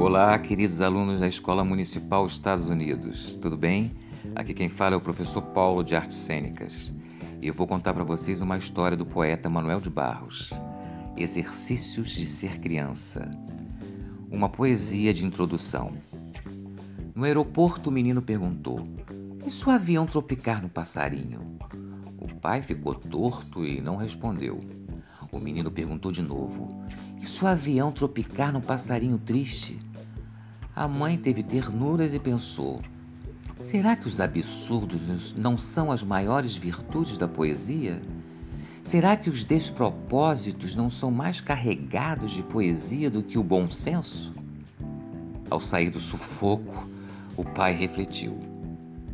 Olá, queridos alunos da Escola Municipal Estados Unidos, tudo bem? Aqui quem fala é o professor Paulo de Artes Cênicas e eu vou contar para vocês uma história do poeta Manuel de Barros, Exercícios de Ser Criança, uma poesia de introdução. No aeroporto, o menino perguntou: E se o avião tropicar no passarinho? O pai ficou torto e não respondeu. O menino perguntou de novo: E se o avião tropicar num passarinho triste? A mãe teve ternuras e pensou: será que os absurdos não são as maiores virtudes da poesia? Será que os despropósitos não são mais carregados de poesia do que o bom senso? Ao sair do sufoco, o pai refletiu.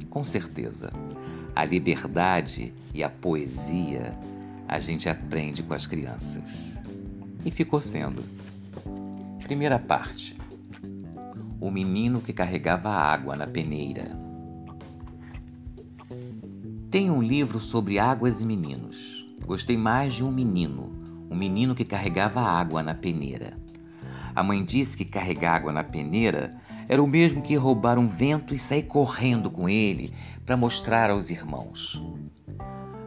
Com certeza, a liberdade e a poesia a gente aprende com as crianças. E ficou sendo. Primeira parte. O menino que carregava água na peneira. Tem um livro sobre águas e meninos. Gostei mais de um menino, um menino que carregava água na peneira. A mãe disse que carregar água na peneira era o mesmo que roubar um vento e sair correndo com ele para mostrar aos irmãos.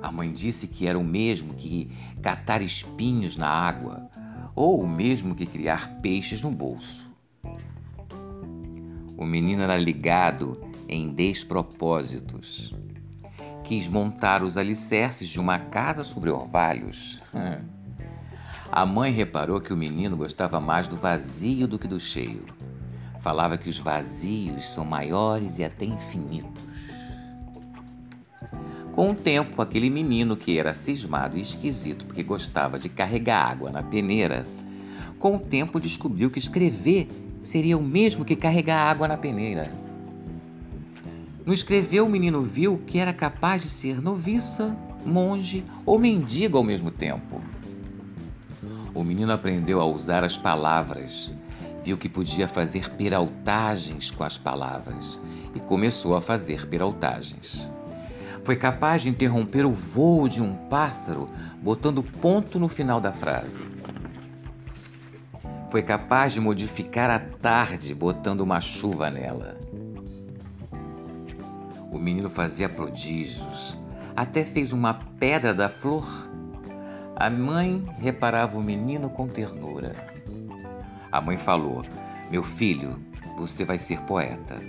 A mãe disse que era o mesmo que catar espinhos na água, ou o mesmo que criar peixes no bolso. O menino era ligado em despropósitos. Quis montar os alicerces de uma casa sobre orvalhos. A mãe reparou que o menino gostava mais do vazio do que do cheio. Falava que os vazios são maiores e até infinitos. Com o tempo, aquele menino que era cismado e esquisito porque gostava de carregar água na peneira, com o tempo descobriu que escrever seria o mesmo que carregar água na peneira. No escrever, o menino viu que era capaz de ser noviça, monge ou mendigo ao mesmo tempo. O menino aprendeu a usar as palavras, viu que podia fazer peraltagens com as palavras e começou a fazer peraltagens. Foi capaz de interromper o voo de um pássaro botando ponto no final da frase. Foi capaz de modificar a tarde botando uma chuva nela. O menino fazia prodígios, até fez uma pedra da flor. A mãe reparava o menino com ternura. A mãe falou: Meu filho, você vai ser poeta.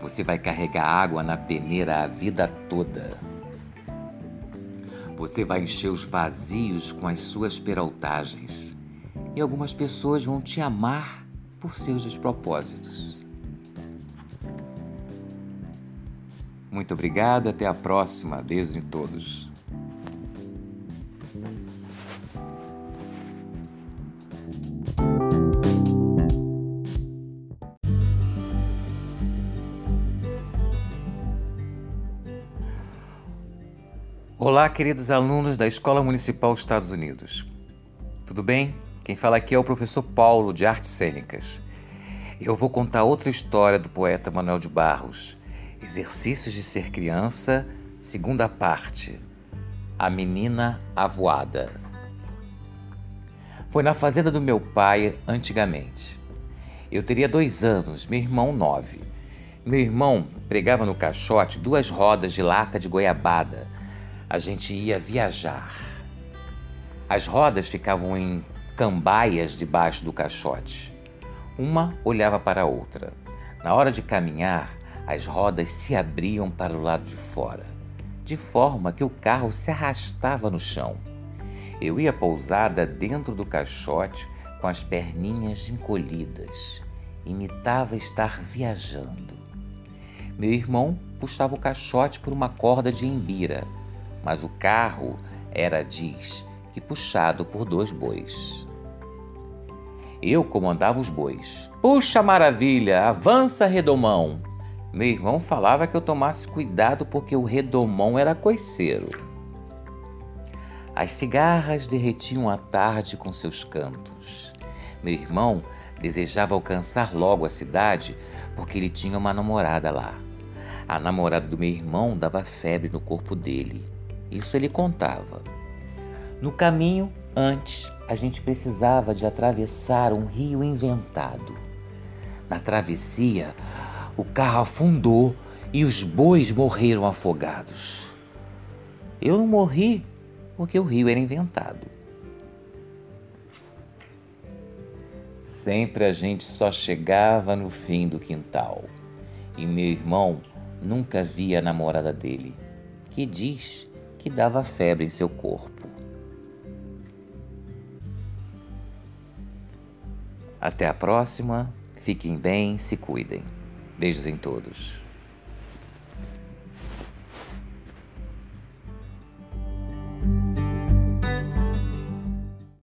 Você vai carregar água na peneira a vida toda. Você vai encher os vazios com as suas peraltagens. E algumas pessoas vão te amar por seus despropósitos. Muito obrigado, até a próxima. Beijos em todos. Olá, queridos alunos da Escola Municipal Estados Unidos. Tudo bem? Quem fala aqui é o professor Paulo de Artes Cênicas. Eu vou contar outra história do poeta Manuel de Barros, Exercícios de Ser Criança, segunda parte. A Menina Avoada. Foi na fazenda do meu pai antigamente. Eu teria dois anos, meu irmão nove. Meu irmão pregava no caixote duas rodas de lata de goiabada a gente ia viajar. As rodas ficavam em cambaias debaixo do caixote. Uma olhava para a outra. Na hora de caminhar, as rodas se abriam para o lado de fora, de forma que o carro se arrastava no chão. Eu ia pousada dentro do caixote com as perninhas encolhidas. Imitava estar viajando. Meu irmão puxava o caixote por uma corda de embira mas o carro era, diz, que puxado por dois bois. Eu comandava os bois. Puxa maravilha, avança redomão. Meu irmão falava que eu tomasse cuidado porque o redomão era coiceiro. As cigarras derretiam a tarde com seus cantos. Meu irmão desejava alcançar logo a cidade porque ele tinha uma namorada lá. A namorada do meu irmão dava febre no corpo dele. Isso ele contava. No caminho, antes, a gente precisava de atravessar um rio inventado. Na travessia, o carro afundou e os bois morreram afogados. Eu não morri porque o rio era inventado. Sempre a gente só chegava no fim do quintal e meu irmão nunca via a namorada dele, que diz que dava febre em seu corpo. Até a próxima, fiquem bem, se cuidem. Beijos em todos.